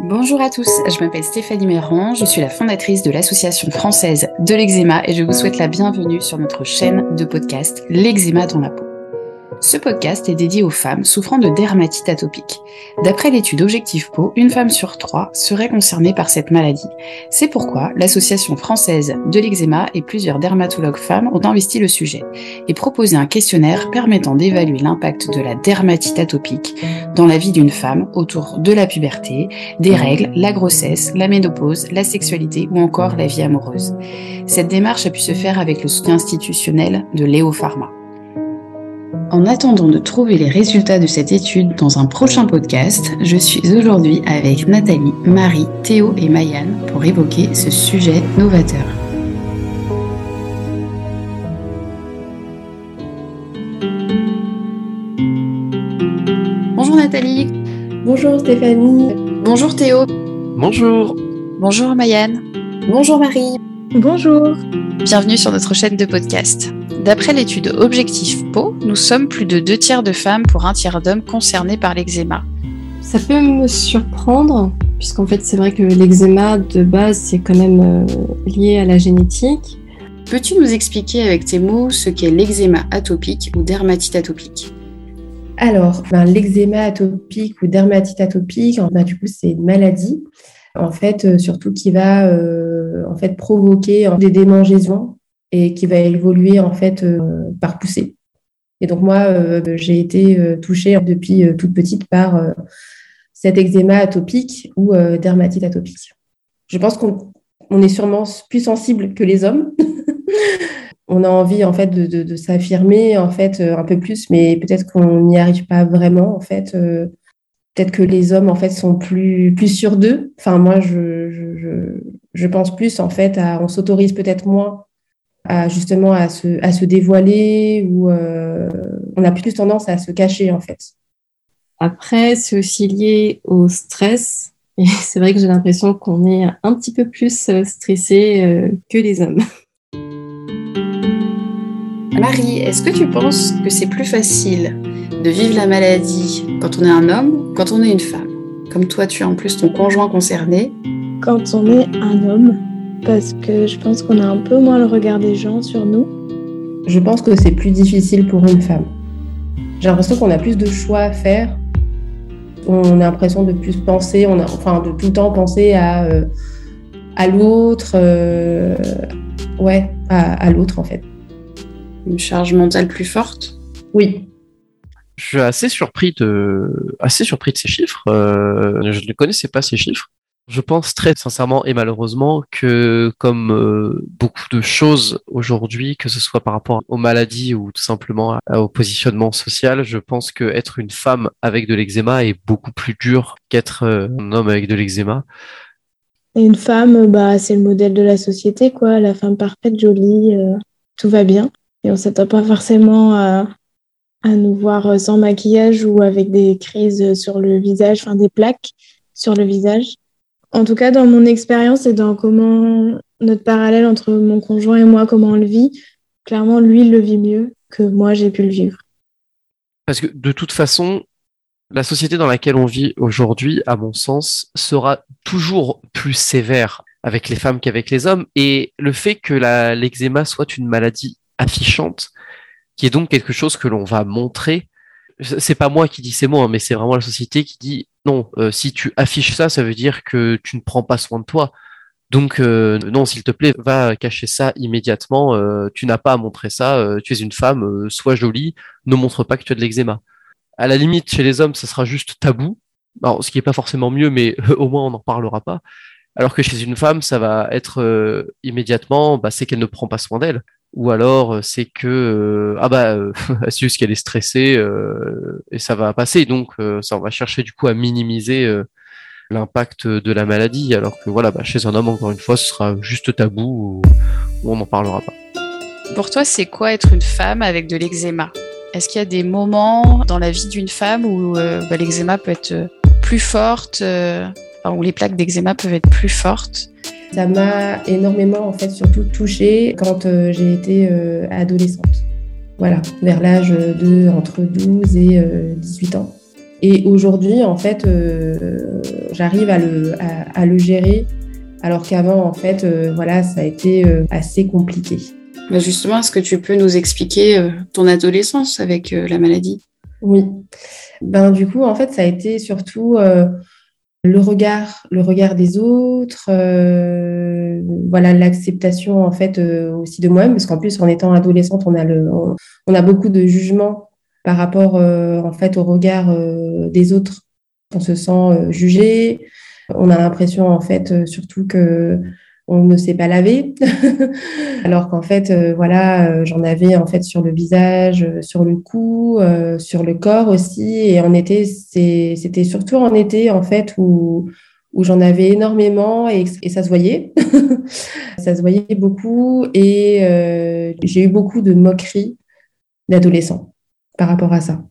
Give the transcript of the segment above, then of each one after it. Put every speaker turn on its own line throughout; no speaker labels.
Bonjour à tous, je m'appelle Stéphanie Méran, je suis la fondatrice de l'Association française de l'eczéma et je vous souhaite la bienvenue sur notre chaîne de podcast L'eczéma dans la peau. Ce podcast est dédié aux femmes souffrant de dermatite atopique. D'après l'étude Objectif Peau, une femme sur trois serait concernée par cette maladie. C'est pourquoi l'Association française de l'eczéma et plusieurs dermatologues femmes ont investi le sujet et proposé un questionnaire permettant d'évaluer l'impact de la dermatite atopique dans la vie d'une femme autour de la puberté, des règles, la grossesse, la ménopause, la sexualité ou encore la vie amoureuse. Cette démarche a pu se faire avec le soutien institutionnel de Léo Pharma. En attendant de trouver les résultats de cette étude dans un prochain podcast, je suis aujourd'hui avec Nathalie, Marie, Théo et Mayanne pour évoquer ce sujet novateur. Bonjour Nathalie.
Bonjour Stéphanie.
Bonjour Théo.
Bonjour.
Bonjour Mayanne.
Bonjour Marie.
Bonjour.
Bienvenue sur notre chaîne de podcast. D'après l'étude Objectif Peau, nous sommes plus de deux tiers de femmes pour un tiers d'hommes concernés par l'eczéma.
Ça peut me surprendre, puisqu'en fait c'est vrai que l'eczéma de base c'est quand même euh, lié à la génétique.
Peux-tu nous expliquer avec tes mots ce qu'est l'eczéma atopique ou dermatite atopique?
Alors, ben, l'eczéma atopique ou dermatite atopique, ben, du coup c'est une maladie en fait, euh, surtout qui va euh, en fait provoquer des démangeaisons et qui va évoluer en fait euh, par poussée. Et donc moi, j'ai été touchée depuis toute petite par cet eczéma atopique ou dermatite atopique. Je pense qu'on est sûrement plus sensible que les hommes. on a envie en fait de, s'affirmer en fait un peu plus, mais peut-être qu'on n'y arrive pas vraiment en fait peut-être que les hommes en fait sont plus plus sûrs d'eux. Enfin moi je, je, je, pense plus en fait à on s'autorise peut-être moins à justement à se à se dévoiler ou euh, on a plus tendance à se cacher en fait. Après c'est aussi lié au stress et c'est vrai que j'ai l'impression qu'on est un petit peu plus euh, stressé euh, que les hommes.
Marie, est-ce que tu penses que c'est plus facile de vivre la maladie quand on est un homme ou quand on est une femme? Comme toi, tu as en plus ton conjoint concerné.
Quand on est un homme, parce que je pense qu'on a un peu moins le regard des gens sur nous.
Je pense que c'est plus difficile pour une femme. J'ai l'impression qu'on a plus de choix à faire. On a l'impression de plus penser, on a, enfin de tout le temps penser à, euh, à l'autre, euh, ouais, à l'autre en fait.
Une charge mentale plus forte?
Oui,
je suis assez surpris de, assez surpris de ces chiffres. Euh, je ne connaissais pas ces chiffres. Je pense très sincèrement et malheureusement que comme euh, beaucoup de choses aujourd'hui, que ce soit par rapport aux maladies ou tout simplement au positionnement social, je pense que être une femme avec de l'eczéma est beaucoup plus dur qu'être euh, un homme avec de l'eczéma.
Et une femme, bah, c'est le modèle de la société, quoi. La femme parfaite, jolie, tout va bien. Et on s'attend pas forcément à, à nous voir euh, sans maquillage ou avec des crises sur le visage, enfin des plaques sur le visage. En tout cas, dans mon expérience et dans comment notre parallèle entre mon conjoint et moi, comment on le vit, clairement, lui, il le vit mieux que moi, j'ai pu le vivre.
Parce que de toute façon, la société dans laquelle on vit aujourd'hui, à mon sens, sera toujours plus sévère avec les femmes qu'avec les hommes. Et le fait que l'eczéma soit une maladie affichante, qui est donc quelque chose que l'on va montrer. C'est pas moi qui dis ces mots, hein, mais c'est vraiment la société qui dit non. Euh, si tu affiches ça, ça veut dire que tu ne prends pas soin de toi. Donc euh, non, s'il te plaît, va cacher ça immédiatement. Euh, tu n'as pas à montrer ça. tu es une femme, sois jolie. Ne montre pas que tu as de l'eczéma. À la limite, chez les hommes, ça sera juste tabou. Ce qui est pas forcément mieux, mais au moins on n'en parlera pas. Alors que chez une femme, ça va être immédiatement, bah, c'est qu'elle ne prend pas soin d'elle ou alors euh, c'est que euh, ah bah euh, c'est juste qu'elle est stressée et ça va passer. Donc ça on va chercher du coup à minimiser l'impact de la maladie. Alors que voilà bah, chez un homme encore une fois ce sera juste tabou ou, on n'en parlera pas.
Pour toi c'est quoi être une femme avec de l'eczéma? Est-ce qu'il y a des moments dans la vie d'une femme où bah, l'eczéma peut être plus forte, où les plaques d'eczéma peuvent être plus fortes?
Ça m'a énormément, en fait, surtout touchée quand euh, j'ai été euh, adolescente. Voilà, vers l'âge de entre 12 et 18 euh, ans. Et aujourd'hui, en fait, euh, j'arrive à le, à, le gérer, alors qu'avant, en fait, euh, voilà, ça a été euh, assez compliqué.
Bah, justement, est-ce que tu peux nous expliquer ton adolescence avec la maladie?
Oui. Ben, du coup, en fait, ça a été surtout le regard, le regard des autres, voilà, l'acceptation en fait aussi de moi-même, parce qu'en plus, en étant adolescente, on a, le, on a beaucoup de jugements par rapport euh, en fait au regard euh, des autres. On se sent euh, jugé. On a l'impression en fait surtout que on ne s'est pas lavé, alors qu'en fait, voilà, j'en avais en fait sur le visage, sur le cou, sur le corps aussi. Et en été, c'était surtout en été en fait où, où j'en avais énormément et, et, ça se voyait. ça se voyait beaucoup et j'ai eu beaucoup de moqueries d'adolescents par rapport à ça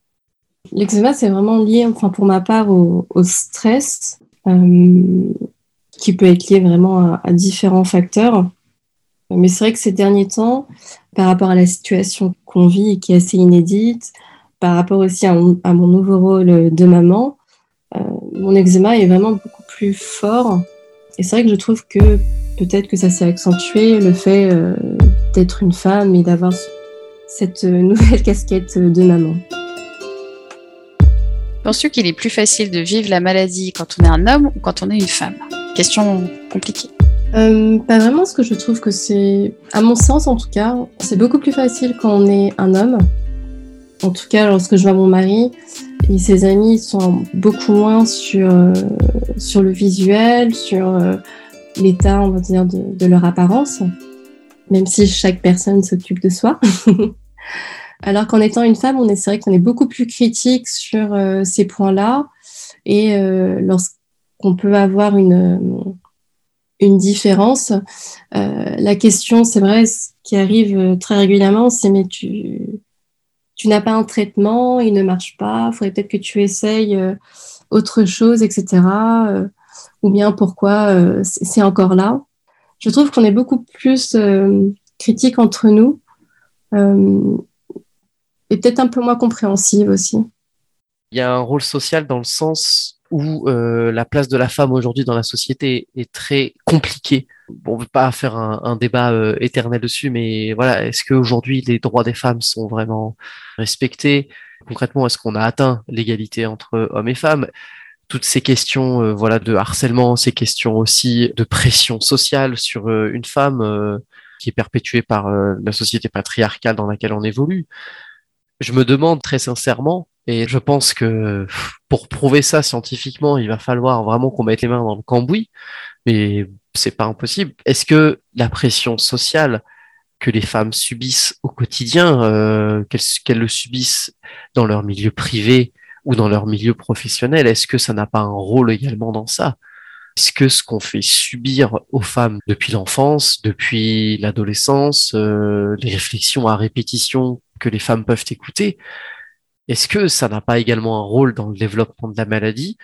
L'eczéma, c'est vraiment lié, enfin pour ma part, au, stress, euh, qui peut être lié vraiment à, différents facteurs. Mais c'est vrai que ces derniers temps, par rapport à la situation qu'on vit et qui est assez inédite, par rapport aussi à mon, nouveau rôle de maman, euh, mon eczéma est vraiment beaucoup plus fort. Et c'est vrai que je trouve que peut-être que ça s'est accentué le fait euh, d'être une femme et d'avoir cette euh, nouvelle casquette de maman.
Penses-tu qu'il est plus facile de vivre la maladie quand on est un homme ou quand on est une femme? Question compliquée.
Euh, pas vraiment, ce que je trouve que c'est, à mon sens en tout cas, c'est beaucoup plus facile quand on est un homme. En tout cas, lorsque je vois mon mari et ses amis sont beaucoup moins sur, euh, sur le visuel, sur l'état, on va dire, de, leur apparence même si chaque personne s'occupe de soi. Alors qu'en étant une femme, on est, c'est vrai qu'on est beaucoup plus critique sur euh, ces points-là. Et euh, lorsqu'on peut avoir une, une différence, euh, la question, c'est vrai, ce qui arrive très régulièrement, c'est mais tu, tu n'as pas un traitement, il ne marche pas, il faudrait peut-être que tu essayes autre chose, etc. ou bien pourquoi c'est encore là je trouve qu'on est beaucoup plus euh, critique entre nous euh, et peut-être un peu moins compréhensive aussi.
Il y a un rôle social dans le sens où euh, la place de la femme aujourd'hui dans la société est très compliquée. Bon, on ne veut pas faire un, un débat euh, éternel dessus, mais voilà, est-ce qu'aujourd'hui les droits des femmes sont vraiment respectés? Concrètement, est-ce qu'on a atteint l'égalité entre hommes et femmes? Toutes ces questions euh, voilà de harcèlement, ces questions aussi de pression sociale sur euh, une femme euh, qui est perpétuée par la société patriarcale dans laquelle on évolue. Je me demande très sincèrement, et je pense que pour prouver ça scientifiquement, il va falloir vraiment qu'on mette les mains dans le cambouis, mais c'est pas impossible. Est-ce que la pression sociale que les femmes subissent au quotidien, qu'elles le subissent dans leur milieu privé, ou dans leur milieu professionnel, est-ce que ça n'a pas un rôle également dans ça? Est-ce que ce qu'on fait subir aux femmes depuis l'enfance, depuis l'adolescence, euh, les réflexions à répétition que les femmes peuvent écouter, est-ce que ça n'a pas également un rôle dans le développement de la maladie?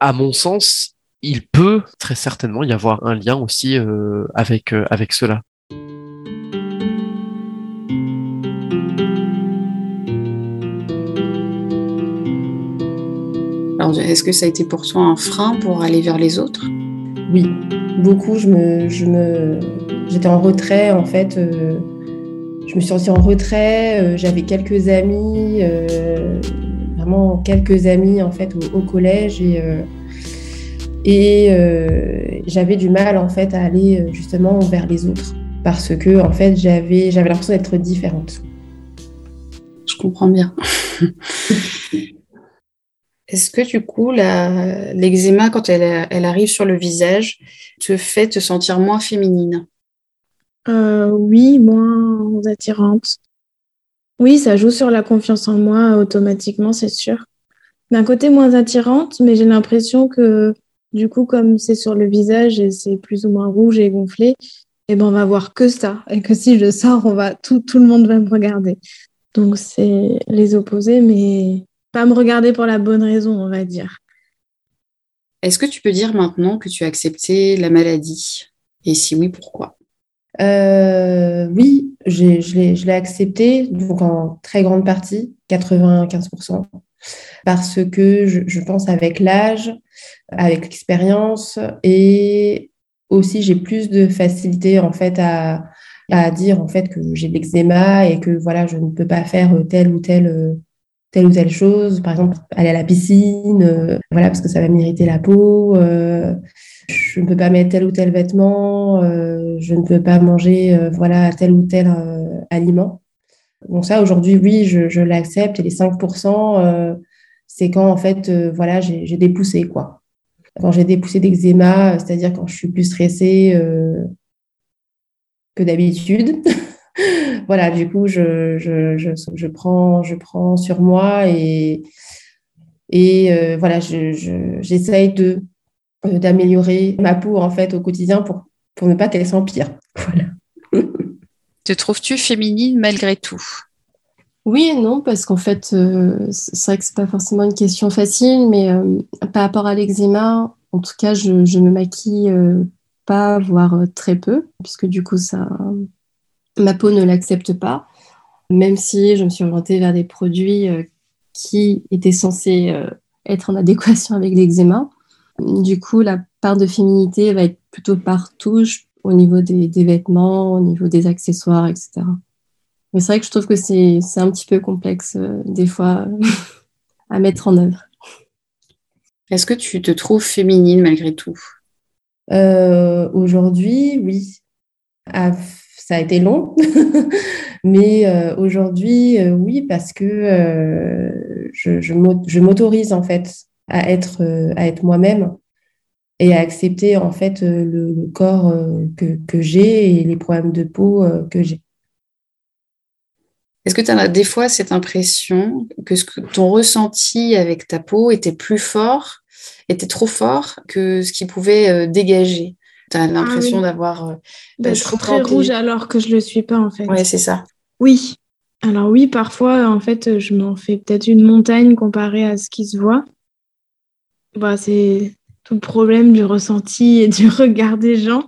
À mon sens, il peut très certainement y avoir un lien aussi euh, avec, euh, avec cela.
est-ce que ça a été pour toi un frein pour aller vers les autres?
Oui, beaucoup. Je me, je me, j'étais en retrait en fait. Euh, je me suis sentie en retrait. Euh, j'avais quelques amis, euh, vraiment quelques amis en fait au, collège et et j'avais du mal en fait à aller justement vers les autres parce que en fait j'avais j'avais l'impression d'être différente.
Je comprends bien. Est-ce que du coup, l'eczéma, quand elle, elle, arrive sur le visage, te fait te sentir moins féminine?
Euh, Oui, moins attirante. Oui, ça joue sur la confiance en moi automatiquement, c'est sûr. D'un côté, moins attirante, mais j'ai l'impression que du coup, comme c'est sur le visage et c'est plus ou moins rouge et gonflé, eh ben, on va voir que ça. Et que si je sors, on va, tout, tout le monde va me regarder. Donc, c'est les opposés, mais pas me regarder pour la bonne raison, on va dire.
Est-ce que tu peux dire maintenant que tu as accepté la maladie? Et si oui, pourquoi?
Euh, Oui, je l'ai accepté, donc en très grande partie, 95%. parce que je, pense avec l'âge, avec l'expérience et aussi j'ai plus de facilité en fait à, dire en fait que j'ai de l'eczéma et que voilà je ne peux pas faire telle ou telle telle ou telle chose par exemple aller à la piscine voilà parce que ça va m'irriter la peau je ne peux pas mettre tel ou tel vêtement je ne peux pas manger voilà tel ou tel aliment donc ça aujourd'hui oui je, je l'accepte et les 5% c'est quand en fait, euh, voilà, j'ai des poussées, quoi. Quand j'ai des poussées d'eczéma, euh, c'est-à-dire quand je suis plus stressée euh, que d'habitude. voilà, du coup, je, je, je, prends, je prends sur moi et, et voilà, j'essaye de d'améliorer ma peau en fait au quotidien pour, pour ne pas qu'elle s'empire. Voilà.
Te trouves-tu féminine malgré tout?
Oui et non, parce qu'en fait, euh, c'est vrai que c'est pas forcément une question facile, mais euh, par rapport à l'eczéma, en tout cas, je, ne me maquille euh, pas, voire très peu, puisque du coup, ça, ma peau ne l'accepte pas, même si je me suis orientée vers des produits qui étaient censés être en adéquation avec l'eczéma. Du coup, la part de féminité va être plutôt partout, au niveau des vêtements, au niveau des accessoires, etc. Mais c'est vrai que je trouve que c'est un petit peu complexe euh, des fois à mettre en œuvre.
Est-ce que tu te trouves féminine malgré tout?
Euh, Aujourd'hui, oui. Ah, ça a été long, mais euh, aujourd'hui, oui, parce que je, je m'autorise en fait à être, à être moi-même et à accepter en fait le, corps que, que j'ai et les problèmes de peau que j'ai.
Est-ce que tu as des fois cette impression que, ce que ton ressenti avec ta peau était plus fort, était trop fort que ce qui pouvait euh, dégager? Tu as l'impression ah d'avoir.
Euh, D'être très rouge alors que je ne le suis pas en fait.
Oui, c'est ça.
Oui. Alors oui, parfois, en fait, je m'en fais peut-être une montagne comparée à ce qui se voit. Bah, c'est tout le problème du ressenti et du regard des gens.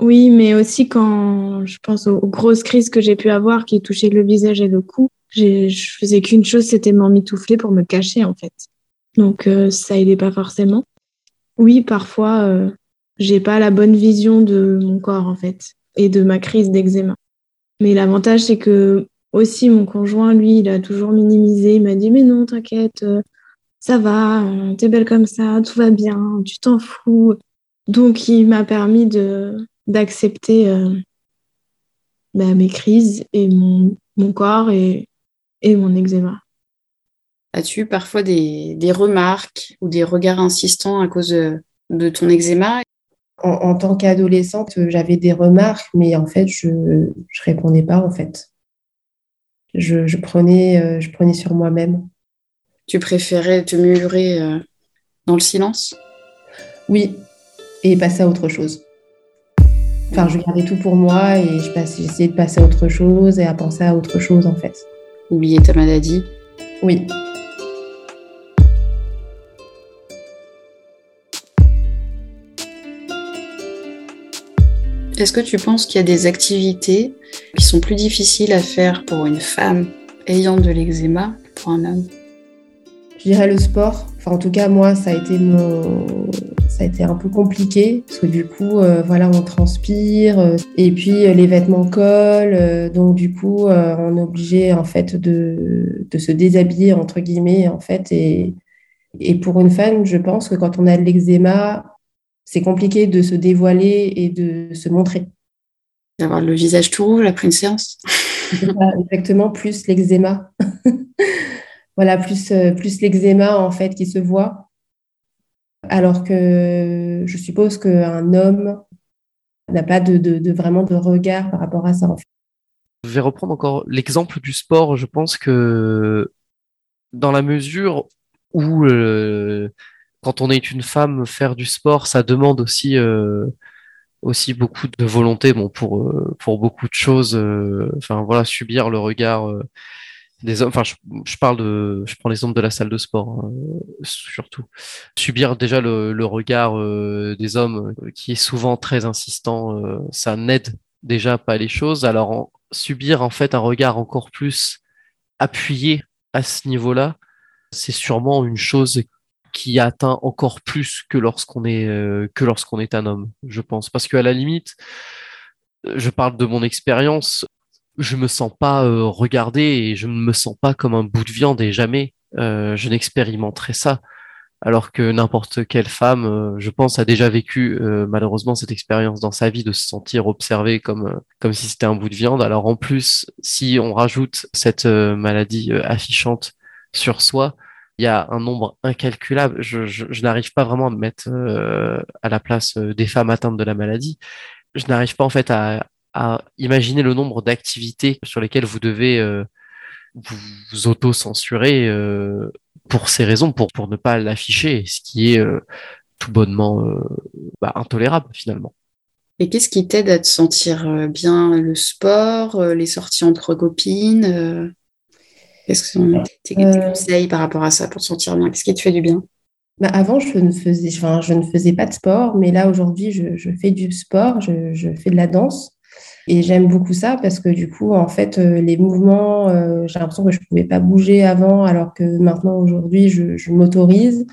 Oui, mais aussi quand je pense aux, grosses crises que j'ai pu avoir qui touchaient le visage et le cou, je faisais qu'une chose, c'était m'emmitoufler pour me cacher en fait. Donc euh, ça aidait pas forcément. Oui, parfois euh, j'ai pas la bonne vision de mon corps en fait et de ma crise d'eczéma. Mais l'avantage c'est que aussi mon conjoint lui, il a toujours minimisé, il m'a dit mais non, t'inquiète, euh, ça va, t'es belle comme ça, tout va bien, tu t'en fous. Donc il m'a permis de d'accepter euh, bah, mes crises et mon, mon corps et, et, mon eczéma.
As-tu eu parfois des, des, remarques ou des regards insistants à cause de, ton eczéma?
En, tant qu'adolescente, j'avais des remarques, mais en fait, je ne répondais pas, en fait. Je, je prenais, euh, je prenais sur moi-même.
Tu préférais te murmurer euh, dans le silence?
Oui, et passer à autre chose. Enfin, je gardais tout pour moi et je j'essayais de passer à autre chose et à penser à autre chose en fait.
Oublier ta maladie?
Oui.
Est-ce que tu penses qu'il y a des activités qui sont plus difficiles à faire pour une femme ayant de l'eczéma que pour un homme?
Je dirais le sport. Enfin, en tout cas, moi, ça a été mon, ça a été un peu compliqué parce que du coup, euh, voilà, on transpire euh, et puis euh, les vêtements collent. donc du coup, on est obligé en fait de, de, se déshabiller entre guillemets en fait. Et, et pour une femme, je pense que quand on a de l'eczéma, c'est compliqué de se dévoiler et de se montrer.
D'avoir le visage tout rouge après une séance.
exactement, plus l'eczéma. voilà, plus, plus l'eczéma en fait qui se voit alors que je suppose qu'un homme n'a pas de, vraiment de regard par rapport à ça.
Je vais reprendre encore l'exemple du sport. Je pense que dans la mesure où euh, quand on est une femme, faire du sport, ça demande aussi euh, beaucoup de volonté. Bon, pour euh, beaucoup de choses. voilà, subir le regard des hommes, enfin, je, parle de, je prends l'exemple de la salle de sport, hein, surtout. Subir déjà le, regard euh, des hommes euh, qui est souvent très insistant, euh, ça n'aide déjà pas les choses. Alors, subir en fait un regard encore plus appuyé à ce niveau-là, c'est sûrement une chose qui atteint encore plus que lorsqu'on est que lorsqu'on est un homme, je pense, parce qu'à la limite, je parle de mon expérience, je me sens pas euh, regardé et je ne me sens pas comme un bout de viande et jamais euh, je n'expérimenterai ça. Alors que n'importe quelle femme, euh, je pense, a déjà vécu malheureusement cette expérience dans sa vie de se sentir observée comme comme si c'était un bout de viande. Alors en plus, si on rajoute cette maladie affichante sur soi, il y a un nombre incalculable. Je, je, je n'arrive pas vraiment à me mettre à la place des femmes atteintes de la maladie. Je n'arrive pas en fait à, à imaginer le nombre d'activités sur lesquelles vous devez euh, vous auto-censurer euh, pour ces raisons, pour, pour ne pas l'afficher, ce qui est euh, tout bonnement bah, intolérable finalement.
Et qu'est-ce qui t'aide à te sentir bien Le sport, les sorties entre copines Qu'est-ce que sont tes, conseils par rapport à ça pour te sentir bien? Qu'est-ce qui te fait du bien?
Bah avant, je ne, faisais, enfin, je ne faisais pas de sport, mais là, aujourd'hui, je, je, fais du sport, je, je, fais de la danse. Et j'aime beaucoup ça parce que du coup, en fait, euh, les mouvements, euh, j'ai l'impression que je ne pouvais pas bouger avant, alors que maintenant, aujourd'hui, je, m'autorise.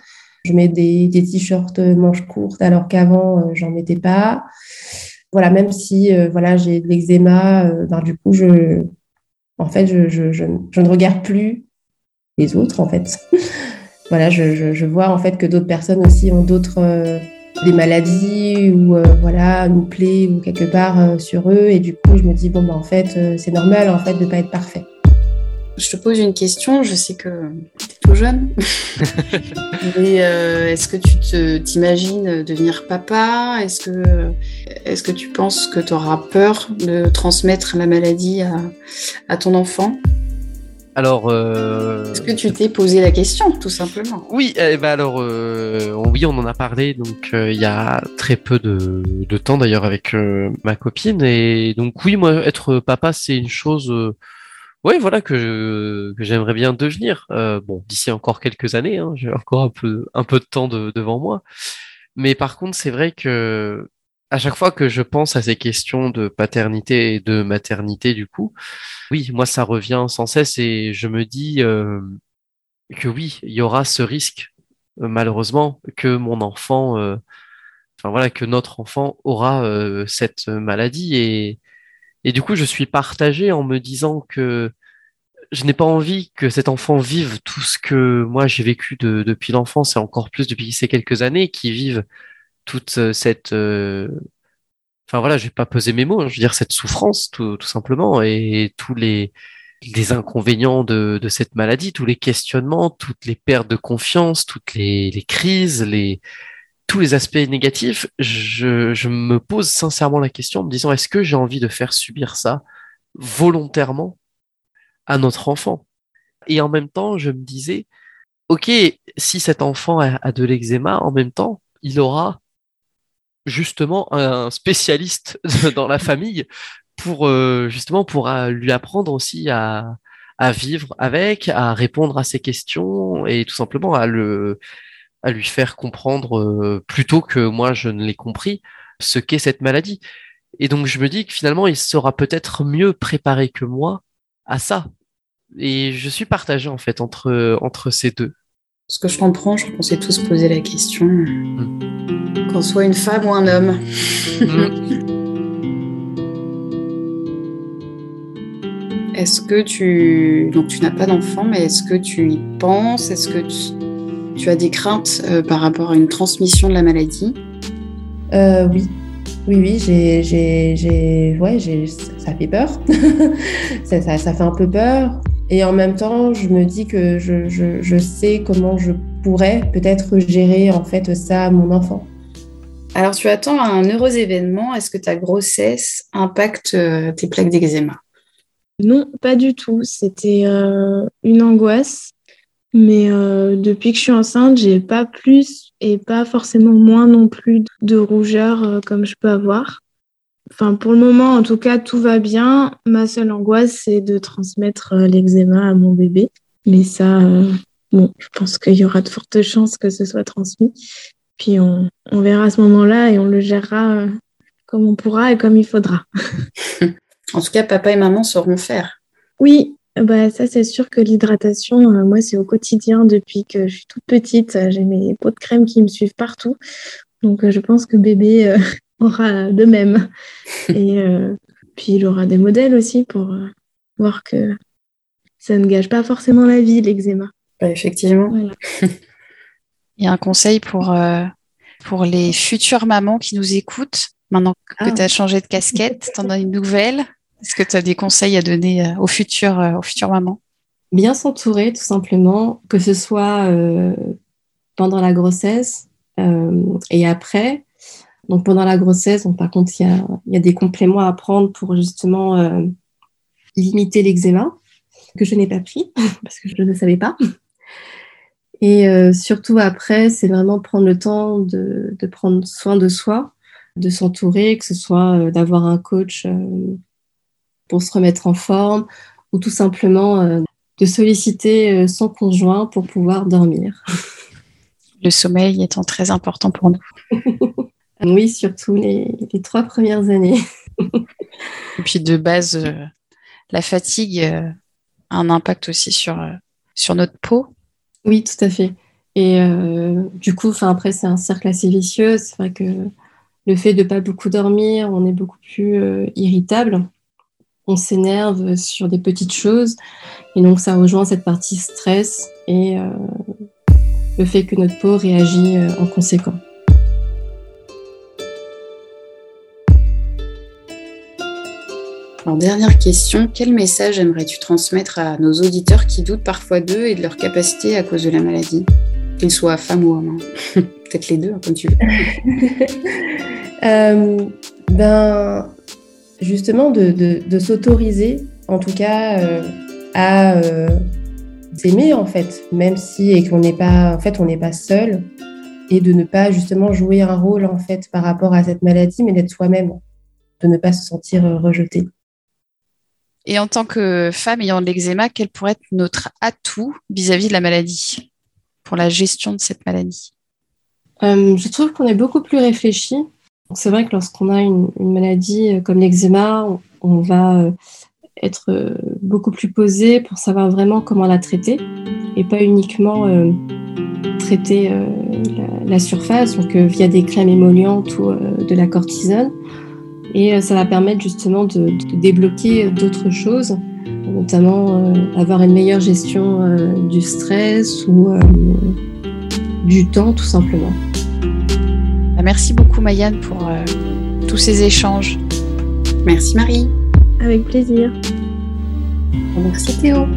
Je mets des, t-shirts manches courtes, alors qu'avant, euh, j'en mettais pas. Voilà, même si voilà, j'ai de l'eczéma, ben, du coup, je, en fait, je, je, ne regarde plus les autres, en fait. voilà, je, vois en fait que d'autres personnes aussi ont d'autres des maladies ou euh, voilà une plaie ou quelque part euh, sur eux et du coup je me dis bon bah en fait euh, c'est normal en fait de pas être parfait.
Je te pose une question, je sais que tu es tout jeune. Mais est-ce que tu t'imagines devenir papa? Est-ce que, est que tu penses que tu auras peur de transmettre la maladie à, à ton enfant?
Alors, euh...
est-ce que tu t'es posé la question, tout simplement?
Oui, eh ben alors, euh, oui, on en a parlé donc euh, il y a très peu de, de temps d'ailleurs avec euh, ma copine. Et donc oui, moi être papa c'est une chose, ouais, voilà que, que j'aimerais bien devenir. bon, d'ici encore quelques années, hein, j'ai encore un peu un peu de temps devant moi, mais par contre c'est vrai que à chaque fois que je pense à ces questions de paternité et de maternité, du coup, oui, moi, ça revient sans cesse et je me dis euh, que oui, il y aura ce risque, euh, malheureusement, que mon enfant, euh, enfin voilà, que notre enfant aura cette maladie et, et du coup, je suis partagé en me disant que je n'ai pas envie que cet enfant vive tout ce que moi j'ai vécu depuis l'enfance et encore plus depuis ces quelques années, qui vivent toute euh, cette euh, enfin voilà, je vais pas peser mes mots, hein, je veux dire cette souffrance tout, simplement et tous les, inconvénients de, cette maladie, tous les questionnements, toutes les pertes de confiance, toutes les, crises, tous les aspects négatifs, je, me pose sincèrement la question en me disant est-ce que j'ai envie de faire subir ça volontairement à notre enfant? Et en même temps, je me disais ok, si cet enfant a de l'eczéma, en même temps, il aura justement un spécialiste dans la famille pour euh, justement pour euh, lui apprendre aussi à, à vivre avec, à répondre à ses questions et tout simplement à le à lui faire comprendre euh, plutôt que moi je ne l'ai compris ce qu'est cette maladie. Et donc je me dis que finalement il sera peut-être mieux préparé que moi à ça. Et je suis partagé en fait entre entre ces deux.
Ce que je comprends, je qu'on s'est tous posé la question, mm. Qu'on soit une femme ou un homme. Mm. Est-ce que tu... Donc tu n'as pas d'enfant, mais est-ce que tu y penses? Est-ce que tu... as des craintes euh, par rapport à une transmission de la maladie?
Euh, Oui. Oui, oui, j'ai, j'ai, ouais, ça fait peur. ça, ça, fait un peu peur. Et en même temps, je me dis que je, je, je sais comment je pourrais peut-être gérer en fait ça à mon enfant.
Alors, tu attends un heureux événement. Est-ce que ta grossesse impacte euh, tes plaques d'eczéma?
Non, pas du tout. C'était euh, une angoisse. Mais euh, depuis que je suis enceinte, j'ai pas plus et pas forcément moins non plus de rougeur comme je peux avoir. Enfin, pour le moment, en tout cas, tout va bien. Ma seule angoisse, c'est de transmettre l'eczéma à mon bébé. Mais ça, bon, je pense qu'il y aura de fortes chances que ce soit transmis. Puis on, on verra à ce moment-là et on le gérera euh, comme on pourra et comme il faudra.
en tout cas, papa et maman sauront faire.
Oui, bah, Ça, c'est sûr que l'hydratation, moi, c'est au quotidien depuis que je suis toute petite. J'ai mes pots de crème qui me suivent partout. Donc, je pense que bébé aura de même. Et puis, il aura des modèles aussi pour voir que ça ne gâche pas forcément la vie, l'eczéma.
Bah, effectivement. Y a un conseil pour, euh, pour les futures mamans qui nous écoutent. Maintenant que ah. tu as changé de casquette, tu en as une nouvelle. Est-ce que tu as des conseils à donner euh, aux futures, euh, aux futures mamans?
Bien s'entourer, tout simplement, que ce soit pendant la grossesse et après. Donc pendant la grossesse, par contre, il y a, y a, des compléments à prendre pour justement limiter l'eczéma, que je n'ai pas pris parce que je ne savais pas. Et euh, surtout après, c'est vraiment prendre le temps de, de, prendre soin de soi, de s'entourer, que ce soit euh, d'avoir un coach euh, pour se remettre en forme ou tout simplement de solliciter son conjoint pour pouvoir dormir.
Le sommeil étant très important pour nous.
oui, surtout les, les, trois premières années.
Et puis de base, la fatigue a un impact aussi sur, sur notre peau.
Oui, tout à fait. Et euh, du coup, après, c'est un cercle assez vicieux. C'est vrai que le fait de ne pas beaucoup dormir, on est beaucoup plus euh, irritable. On s'énerve sur des petites choses. Et donc, ça rejoint cette partie stress et euh, le fait que notre peau réagit en conséquence.
Alors, dernière question, quel message aimerais-tu transmettre à nos auditeurs qui doutent parfois d'eux et de leur capacité à cause de la maladie? Qu'ils soient femmes ou hommes. Hein. Peut-être les deux, hein, comme tu veux.
Euh, ben, justement, de, s'autoriser, en tout cas, euh, à euh, en fait, même si et qu'on n'est pas, en fait, on n'est pas seul, et de ne pas justement jouer un rôle, en fait, par rapport à cette maladie, mais d'être soi-même, de ne pas se sentir rejeté.
Et en tant que femme ayant de l'eczéma, quel pourrait être notre atout vis-à-vis de la maladie pour la gestion de cette maladie?
Euh, Je trouve qu'on est beaucoup plus réfléchi. C'est vrai que lorsqu'on a une, maladie euh, comme l'eczéma, on, va euh, être beaucoup plus posé pour savoir vraiment comment la traiter et pas uniquement traiter la, la, surface, donc via des crèmes émollientes ou de la cortisone. Et euh, ça va permettre justement de, débloquer d'autres choses, notamment euh, avoir une meilleure gestion euh, du stress ou du temps tout simplement.
Bah, merci beaucoup Mayanne pour tous ces échanges.
Merci Marie.
Avec plaisir.
Merci Théo.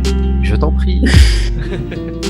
Je t'en prie.